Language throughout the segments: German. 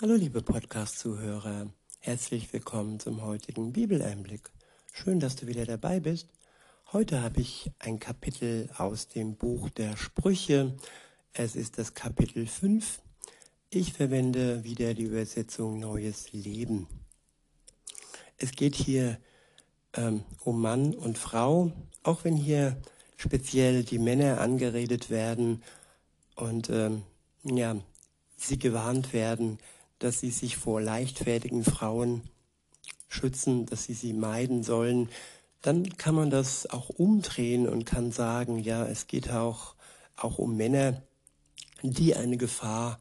Hallo liebe Podcast-Zuhörer, herzlich willkommen zum heutigen Bibeleinblick. Schön, dass du wieder dabei bist. Heute habe ich ein Kapitel aus dem Buch der Sprüche. Es ist das Kapitel 5. Ich verwende wieder die Übersetzung Neues Leben. Es geht hier ähm, um Mann und Frau, auch wenn hier speziell die Männer angeredet werden und ähm, ja, sie gewarnt werden, dass sie sich vor leichtfertigen Frauen schützen, dass sie sie meiden sollen, dann kann man das auch umdrehen und kann sagen, ja, es geht auch, auch um Männer, die eine Gefahr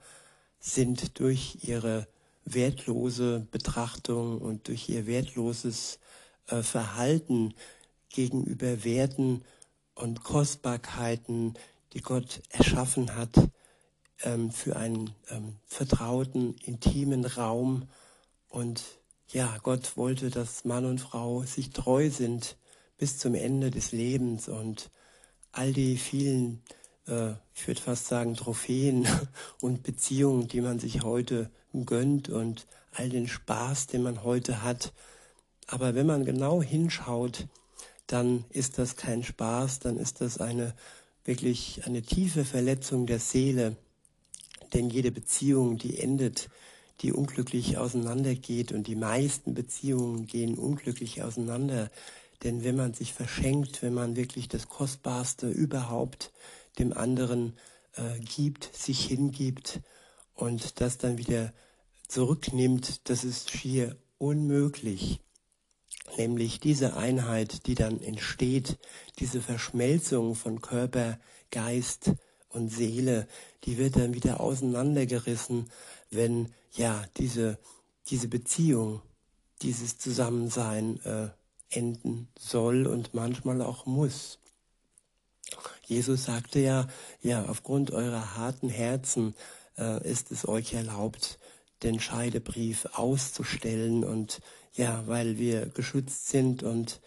sind durch ihre wertlose Betrachtung und durch ihr wertloses äh, Verhalten gegenüber Werten und Kostbarkeiten, die Gott erschaffen hat, ähm, für einen ähm, vertrauten, intimen Raum. Und ja, Gott wollte, dass Mann und Frau sich treu sind bis zum Ende des Lebens und all die vielen, äh, ich würde fast sagen, Trophäen und Beziehungen, die man sich heute gönnt und all den Spaß, den man heute hat. Aber wenn man genau hinschaut, dann ist das kein Spaß, dann ist das eine wirklich eine tiefe Verletzung der Seele. Denn jede Beziehung, die endet, die unglücklich auseinandergeht und die meisten Beziehungen gehen unglücklich auseinander. Denn wenn man sich verschenkt, wenn man wirklich das Kostbarste überhaupt dem anderen äh, gibt, sich hingibt und das dann wieder zurücknimmt, das ist schier unmöglich. Nämlich diese Einheit, die dann entsteht, diese Verschmelzung von Körper, Geist, und Seele, die wird dann wieder auseinandergerissen, wenn ja diese, diese Beziehung, dieses Zusammensein äh, enden soll und manchmal auch muss. Jesus sagte ja, ja, aufgrund eurer harten Herzen äh, ist es euch erlaubt, den Scheidebrief auszustellen und ja, weil wir geschützt sind und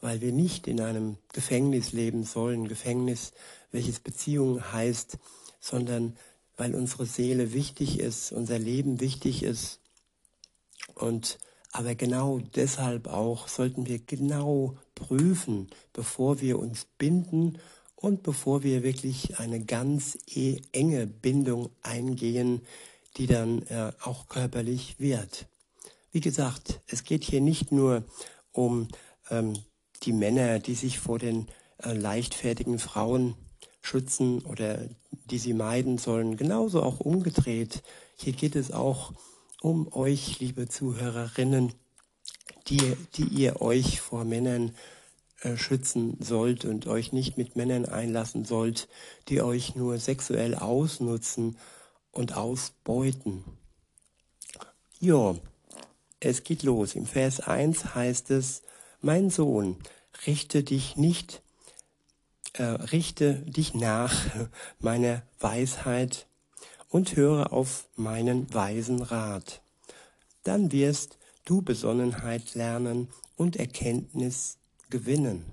weil wir nicht in einem Gefängnis leben sollen, Gefängnis, welches Beziehung heißt, sondern weil unsere Seele wichtig ist, unser Leben wichtig ist. Und aber genau deshalb auch sollten wir genau prüfen, bevor wir uns binden und bevor wir wirklich eine ganz e enge Bindung eingehen, die dann äh, auch körperlich wird. Wie gesagt, es geht hier nicht nur um ähm, die Männer, die sich vor den äh, leichtfertigen Frauen schützen oder die sie meiden sollen. Genauso auch umgedreht. Hier geht es auch um euch, liebe Zuhörerinnen, die, die ihr euch vor Männern äh, schützen sollt und euch nicht mit Männern einlassen sollt, die euch nur sexuell ausnutzen und ausbeuten. Ja, es geht los. Im Vers 1 heißt es, mein Sohn, richte dich nicht, richte dich nach meiner Weisheit und höre auf meinen weisen Rat. Dann wirst du Besonnenheit lernen und Erkenntnis gewinnen.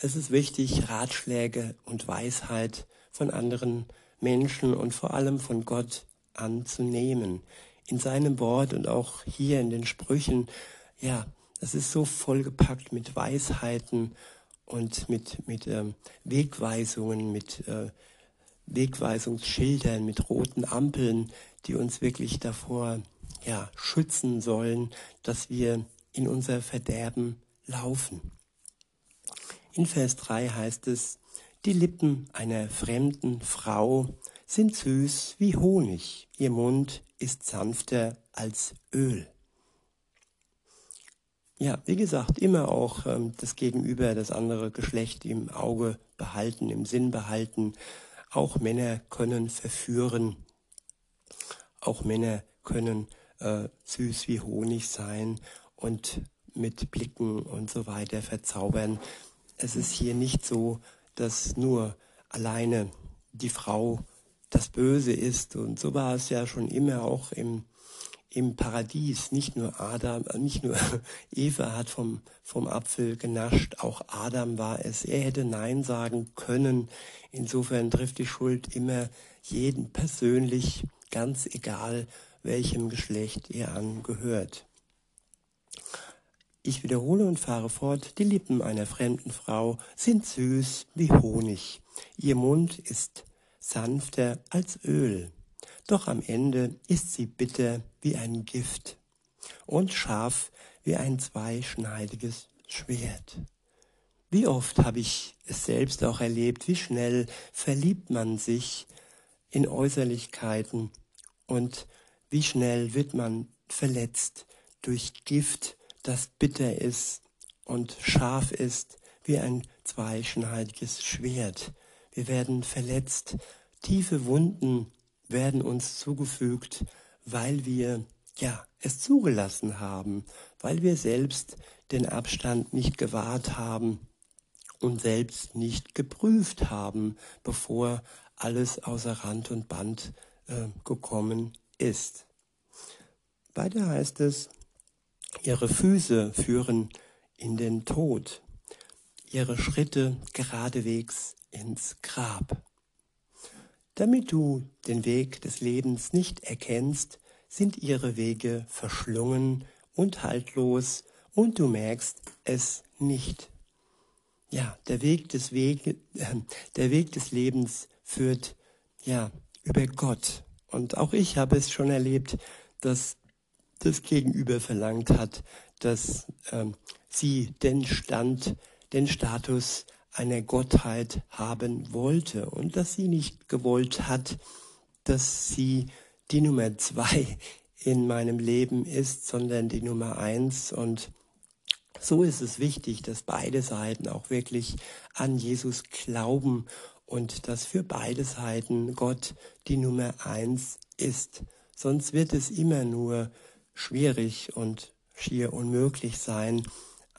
Es ist wichtig, Ratschläge und Weisheit von anderen Menschen und vor allem von Gott anzunehmen. In seinem Wort und auch hier in den Sprüchen, ja, das ist so vollgepackt mit Weisheiten und mit, mit ähm, Wegweisungen, mit äh, Wegweisungsschildern, mit roten Ampeln, die uns wirklich davor ja, schützen sollen, dass wir in unser Verderben laufen. In Vers 3 heißt es, die Lippen einer fremden Frau sind süß wie Honig, ihr Mund ist sanfter als Öl. Ja, wie gesagt, immer auch ähm, das Gegenüber, das andere Geschlecht im Auge behalten, im Sinn behalten. Auch Männer können verführen. Auch Männer können äh, süß wie Honig sein und mit Blicken und so weiter verzaubern. Es ist hier nicht so, dass nur alleine die Frau das Böse ist. Und so war es ja schon immer auch im im Paradies. Nicht nur Adam, äh, nicht nur Eva hat vom, vom Apfel genascht, auch Adam war es. Er hätte Nein sagen können. Insofern trifft die Schuld immer jeden persönlich, ganz egal, welchem Geschlecht ihr angehört. Ich wiederhole und fahre fort, die Lippen einer fremden Frau sind süß wie Honig, ihr Mund ist sanfter als Öl, doch am Ende ist sie bitter wie ein Gift und scharf wie ein zweischneidiges Schwert. Wie oft habe ich es selbst auch erlebt, wie schnell verliebt man sich in Äußerlichkeiten und wie schnell wird man verletzt durch Gift, das bitter ist und scharf ist wie ein zweischneidiges Schwert. Wir werden verletzt, tiefe Wunden werden uns zugefügt, weil wir ja es zugelassen haben, weil wir selbst den Abstand nicht gewahrt haben und selbst nicht geprüft haben, bevor alles außer Rand und Band äh, gekommen ist. Weiter heißt es, ihre Füße führen in den Tod, ihre Schritte geradewegs ins Grab. Damit du den Weg des Lebens nicht erkennst, sind ihre Wege verschlungen und haltlos und du merkst es nicht. Ja, der Weg des Wege, äh, der Weg des Lebens führt ja über Gott. Und auch ich habe es schon erlebt, dass das Gegenüber verlangt hat, dass ähm, sie den Stand, den Status einer Gottheit haben wollte und dass sie nicht gewollt hat, dass sie die Nummer zwei in meinem Leben ist, sondern die Nummer eins. Und so ist es wichtig, dass beide Seiten auch wirklich an Jesus glauben und dass für beide Seiten Gott die Nummer eins ist. Sonst wird es immer nur schwierig und schier unmöglich sein,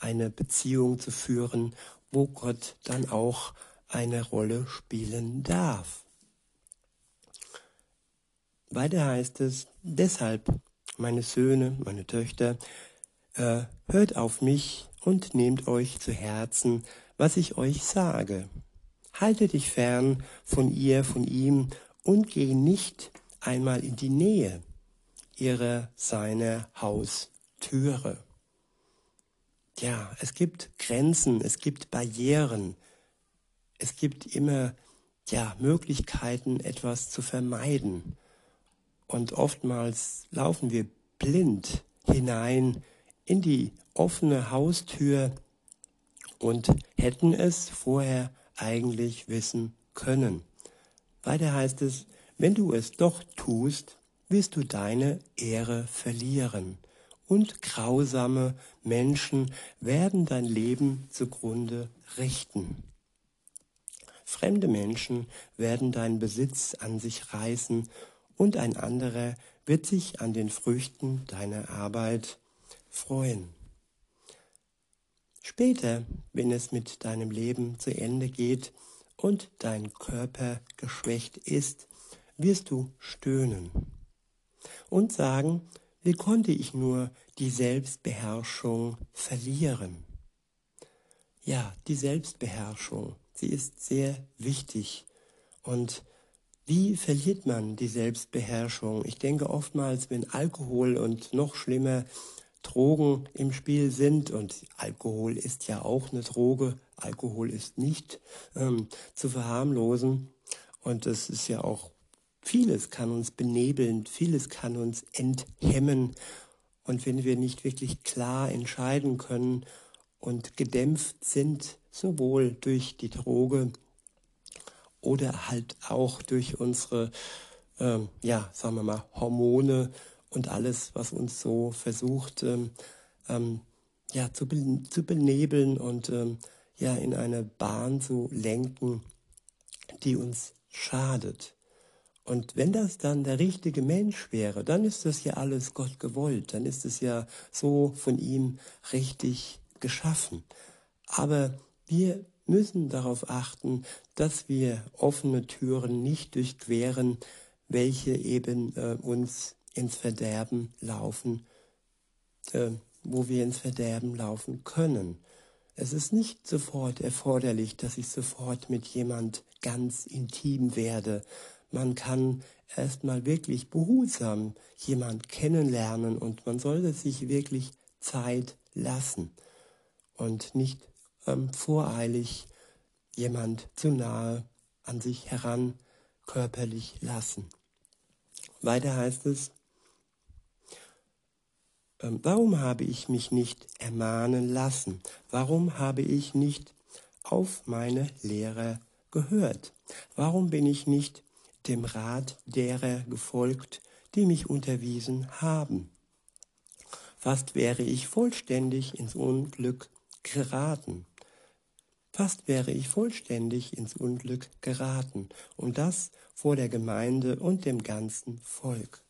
eine Beziehung zu führen, wo Gott dann auch eine Rolle spielen darf. Weiter heißt es, deshalb, meine Söhne, meine Töchter, äh, hört auf mich und nehmt euch zu Herzen, was ich euch sage. Halte dich fern von ihr, von ihm und geh nicht einmal in die Nähe ihrer, seiner Haustüre. Ja, es gibt Grenzen, es gibt Barrieren, es gibt immer ja, Möglichkeiten, etwas zu vermeiden. Und oftmals laufen wir blind hinein in die offene Haustür und hätten es vorher eigentlich wissen können. Weiter heißt es, wenn du es doch tust, wirst du deine Ehre verlieren und grausame Menschen werden dein Leben zugrunde richten. Fremde Menschen werden deinen Besitz an sich reißen und ein anderer wird sich an den Früchten deiner Arbeit freuen. Später, wenn es mit deinem Leben zu Ende geht und dein Körper geschwächt ist, wirst du stöhnen und sagen, wie konnte ich nur die Selbstbeherrschung verlieren? Ja, die Selbstbeherrschung, sie ist sehr wichtig und wie verliert man die Selbstbeherrschung? Ich denke oftmals, wenn Alkohol und noch schlimmer Drogen im Spiel sind, und Alkohol ist ja auch eine Droge, Alkohol ist nicht ähm, zu verharmlosen, und das ist ja auch vieles kann uns benebeln, vieles kann uns enthemmen. Und wenn wir nicht wirklich klar entscheiden können und gedämpft sind, sowohl durch die Droge oder halt auch durch unsere, ähm, ja, sagen wir mal, Hormone und alles, was uns so versucht, ähm, ähm, ja, zu, be zu benebeln und ähm, ja, in eine Bahn zu lenken, die uns schadet. Und wenn das dann der richtige Mensch wäre, dann ist das ja alles Gott gewollt, dann ist es ja so von ihm richtig geschaffen. Aber wir müssen darauf achten, dass wir offene Türen nicht durchqueren, welche eben äh, uns ins Verderben laufen, äh, wo wir ins Verderben laufen können. Es ist nicht sofort erforderlich, dass ich sofort mit jemand ganz intim werde. Man kann erstmal wirklich behutsam jemand kennenlernen und man sollte sich wirklich Zeit lassen und nicht ähm, voreilig jemand zu nahe an sich heran körperlich lassen. Weiter heißt es, ähm, warum habe ich mich nicht ermahnen lassen? Warum habe ich nicht auf meine Lehre gehört? Warum bin ich nicht dem Rat derer gefolgt, die mich unterwiesen haben? Fast wäre ich vollständig ins Unglück geraten. Fast wäre ich vollständig ins Unglück geraten, und das vor der Gemeinde und dem ganzen Volk.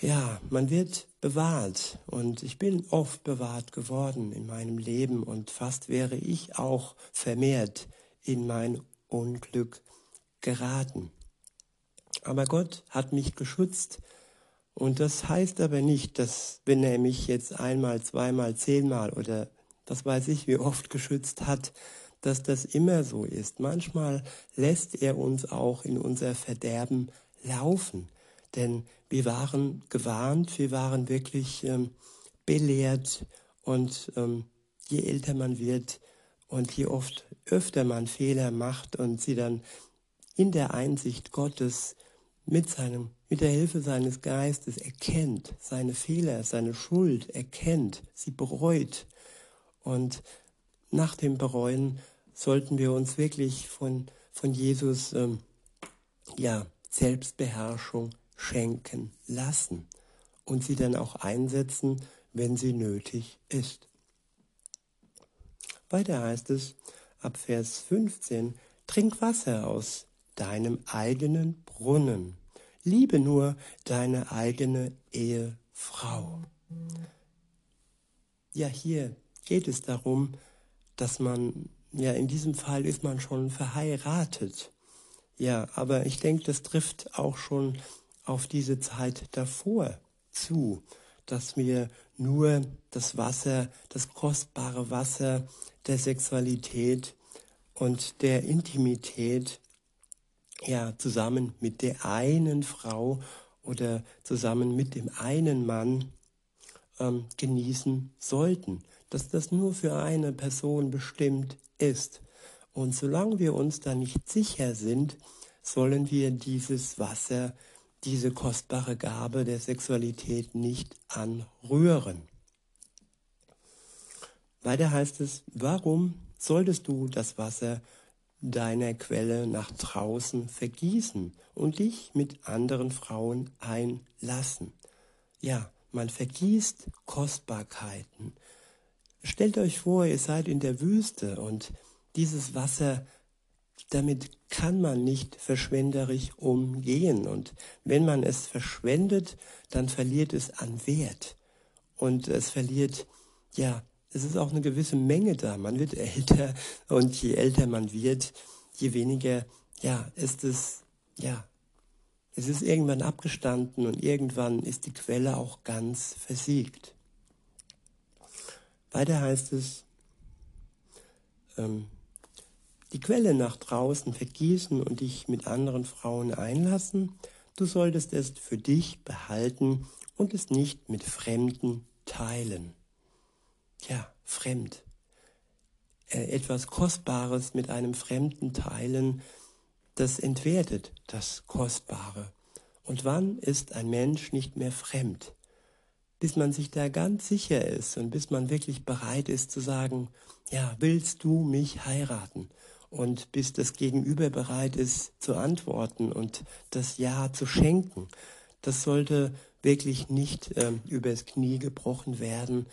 Ja, man wird bewahrt und ich bin oft bewahrt geworden in meinem Leben und fast wäre ich auch vermehrt in mein Unglück geraten. Aber Gott hat mich geschützt und das heißt aber nicht, dass wenn er mich jetzt einmal, zweimal, zehnmal oder das weiß ich, wie oft geschützt hat, dass das immer so ist. Manchmal lässt er uns auch in unser Verderben laufen. Denn wir waren gewarnt, wir waren wirklich ähm, belehrt und ähm, je älter man wird und je oft öfter man Fehler macht und sie dann in der Einsicht Gottes mit seinem mit der Hilfe seines Geistes erkennt, seine Fehler, seine Schuld erkennt, sie bereut. Und nach dem Bereuen sollten wir uns wirklich von, von Jesus ähm, ja, Selbstbeherrschung schenken lassen und sie dann auch einsetzen, wenn sie nötig ist. Weiter heißt es ab Vers 15, trink Wasser aus deinem eigenen Brunnen. Liebe nur deine eigene Ehefrau. Ja, hier geht es darum, dass man, ja, in diesem Fall ist man schon verheiratet. Ja, aber ich denke, das trifft auch schon auf diese Zeit davor zu, dass wir nur das Wasser, das kostbare Wasser der Sexualität und der Intimität ja zusammen mit der einen Frau oder zusammen mit dem einen Mann ähm, genießen sollten, dass das nur für eine Person bestimmt ist. Und solange wir uns da nicht sicher sind, sollen wir dieses Wasser diese kostbare Gabe der Sexualität nicht anrühren. Weiter heißt es, warum solltest du das Wasser deiner Quelle nach draußen vergießen und dich mit anderen Frauen einlassen? Ja, man vergießt Kostbarkeiten. Stellt euch vor, ihr seid in der Wüste und dieses Wasser damit kann man nicht verschwenderisch umgehen. Und wenn man es verschwendet, dann verliert es an Wert. Und es verliert, ja, es ist auch eine gewisse Menge da. Man wird älter und je älter man wird, je weniger, ja, ist es, ja, es ist irgendwann abgestanden und irgendwann ist die Quelle auch ganz versiegt. Weiter heißt es, ähm, die Quelle nach draußen vergießen und dich mit anderen Frauen einlassen, du solltest es für dich behalten und es nicht mit Fremden teilen. Ja, fremd. Äh, etwas Kostbares mit einem Fremden teilen, das entwertet das Kostbare. Und wann ist ein Mensch nicht mehr fremd? Bis man sich da ganz sicher ist und bis man wirklich bereit ist zu sagen, ja, willst du mich heiraten? und bis das Gegenüber bereit ist zu antworten und das Ja zu schenken. Das sollte wirklich nicht ähm, übers Knie gebrochen werden.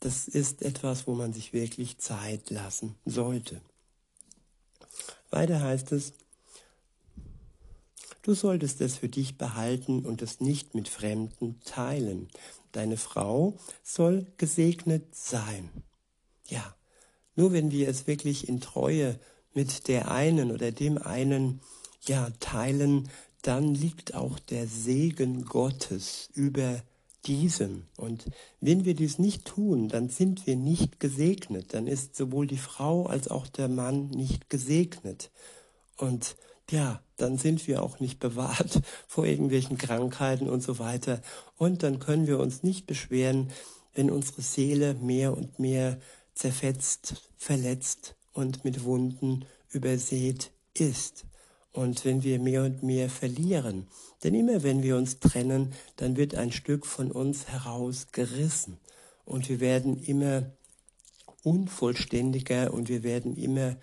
Das ist etwas, wo man sich wirklich Zeit lassen sollte. Weiter heißt es, du solltest es für dich behalten und es nicht mit Fremden teilen. Deine Frau soll gesegnet sein. Ja, nur wenn wir es wirklich in Treue mit der einen oder dem einen ja teilen, dann liegt auch der Segen Gottes über diesem. Und wenn wir dies nicht tun, dann sind wir nicht gesegnet. Dann ist sowohl die Frau als auch der Mann nicht gesegnet. Und ja, dann sind wir auch nicht bewahrt vor irgendwelchen Krankheiten und so weiter. Und dann können wir uns nicht beschweren, wenn unsere Seele mehr und mehr zerfetzt, verletzt und mit Wunden übersät ist. Und wenn wir mehr und mehr verlieren, denn immer wenn wir uns trennen, dann wird ein Stück von uns herausgerissen und wir werden immer unvollständiger und wir werden immer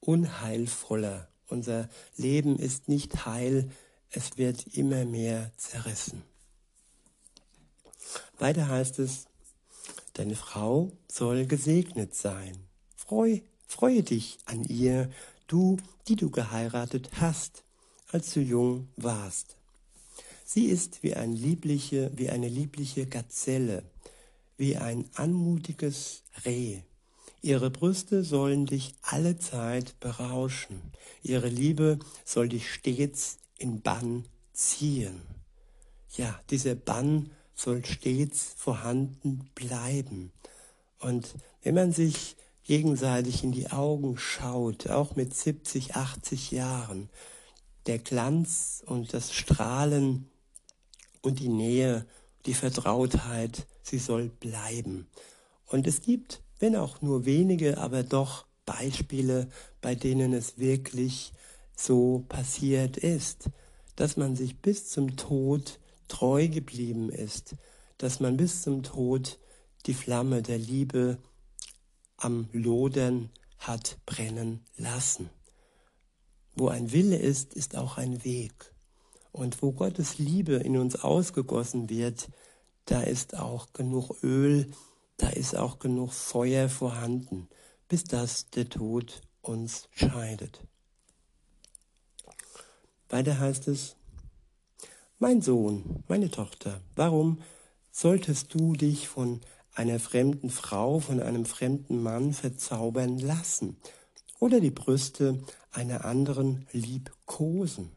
unheilvoller. Unser Leben ist nicht heil, es wird immer mehr zerrissen. Weiter heißt es, deine Frau soll gesegnet sein. Freu, freue dich an ihr, du, die du geheiratet hast, als du jung warst. Sie ist wie, ein liebliche, wie eine liebliche Gazelle, wie ein anmutiges Reh. Ihre Brüste sollen dich alle Zeit berauschen. Ihre Liebe soll dich stets in Bann ziehen. Ja, dieser Bann soll stets vorhanden bleiben. Und wenn man sich gegenseitig in die Augen schaut, auch mit 70, 80 Jahren, der Glanz und das Strahlen und die Nähe, die Vertrautheit, sie soll bleiben. Und es gibt, wenn auch nur wenige, aber doch Beispiele, bei denen es wirklich so passiert ist, dass man sich bis zum Tod treu geblieben ist, dass man bis zum Tod die Flamme der Liebe am Lodern hat brennen lassen. Wo ein Wille ist, ist auch ein Weg. Und wo Gottes Liebe in uns ausgegossen wird, da ist auch genug Öl, da ist auch genug Feuer vorhanden, bis das der Tod uns scheidet. Weiter heißt es, mein Sohn, meine Tochter, warum solltest du dich von einer fremden Frau, von einem fremden Mann verzaubern lassen oder die Brüste einer anderen liebkosen?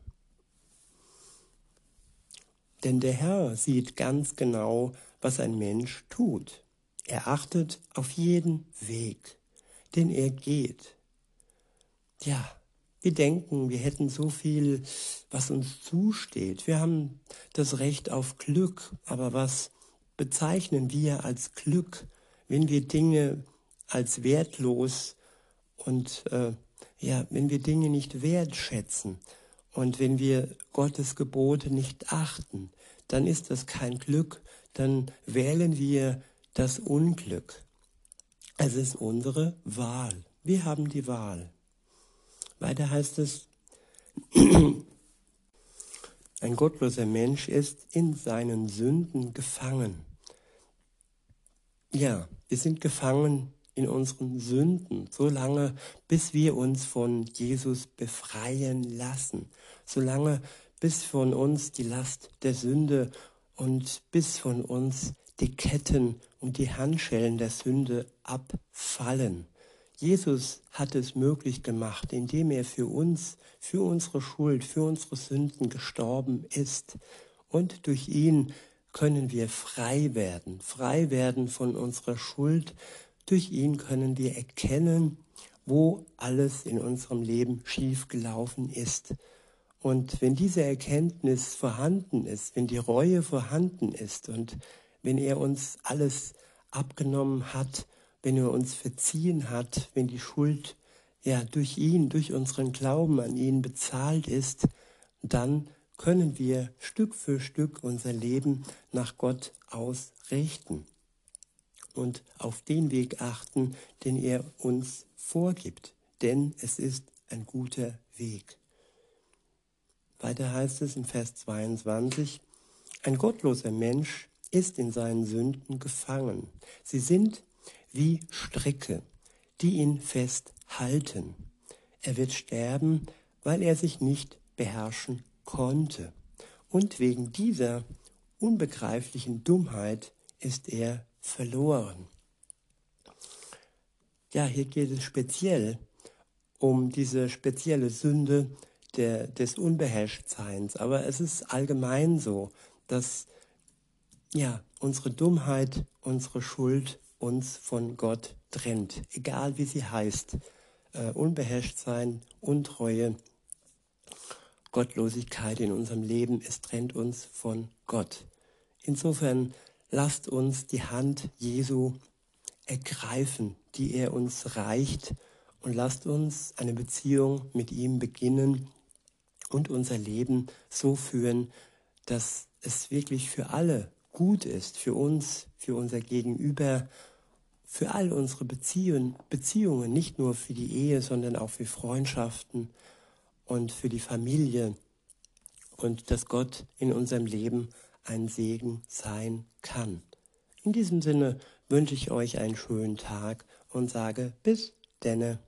Denn der Herr sieht ganz genau, was ein Mensch tut. Er achtet auf jeden Weg, den er geht. Ja, wir denken, wir hätten so viel, was uns zusteht. Wir haben das Recht auf Glück, aber was bezeichnen wir als Glück, wenn wir Dinge als wertlos und äh, ja, wenn wir Dinge nicht wertschätzen und wenn wir Gottes Gebote nicht achten, dann ist das kein Glück, dann wählen wir das Unglück. Es ist unsere Wahl. Wir haben die Wahl. Weiter heißt es, ein gottloser Mensch ist in seinen Sünden gefangen. Ja, wir sind gefangen in unseren Sünden, so lange, bis wir uns von Jesus befreien lassen, solange bis von uns die Last der Sünde und bis von uns die Ketten und die Handschellen der Sünde abfallen. Jesus hat es möglich gemacht, indem er für uns, für unsere Schuld, für unsere Sünden gestorben ist. Und durch ihn können wir frei werden, frei werden von unserer Schuld. Durch ihn können wir erkennen, wo alles in unserem Leben schiefgelaufen ist. Und wenn diese Erkenntnis vorhanden ist, wenn die Reue vorhanden ist und wenn er uns alles abgenommen hat, wenn er uns verziehen hat, wenn die Schuld ja durch ihn, durch unseren Glauben an ihn bezahlt ist, dann können wir Stück für Stück unser Leben nach Gott ausrichten und auf den Weg achten, den er uns vorgibt, denn es ist ein guter Weg. Weiter heißt es im Vers 22, ein gottloser Mensch ist in seinen Sünden gefangen. Sie sind wie Stricke, die ihn festhalten. Er wird sterben, weil er sich nicht beherrschen konnte. Und wegen dieser unbegreiflichen Dummheit ist er verloren. Ja, hier geht es speziell um diese spezielle Sünde der, des Unbeherrschtseins. Aber es ist allgemein so, dass ja, unsere Dummheit, unsere Schuld uns von Gott trennt, egal wie sie heißt. Äh, unbeherrscht Untreue. Gottlosigkeit in unserem Leben, es trennt uns von Gott. Insofern lasst uns die Hand Jesu ergreifen, die er uns reicht, und lasst uns eine Beziehung mit ihm beginnen und unser Leben so führen, dass es wirklich für alle gut ist, für uns, für unser Gegenüber, für all unsere Beziehungen, Beziehungen, nicht nur für die Ehe, sondern auch für Freundschaften und für die Familie und dass Gott in unserem Leben ein Segen sein kann. In diesem Sinne wünsche ich euch einen schönen Tag und sage bis denne.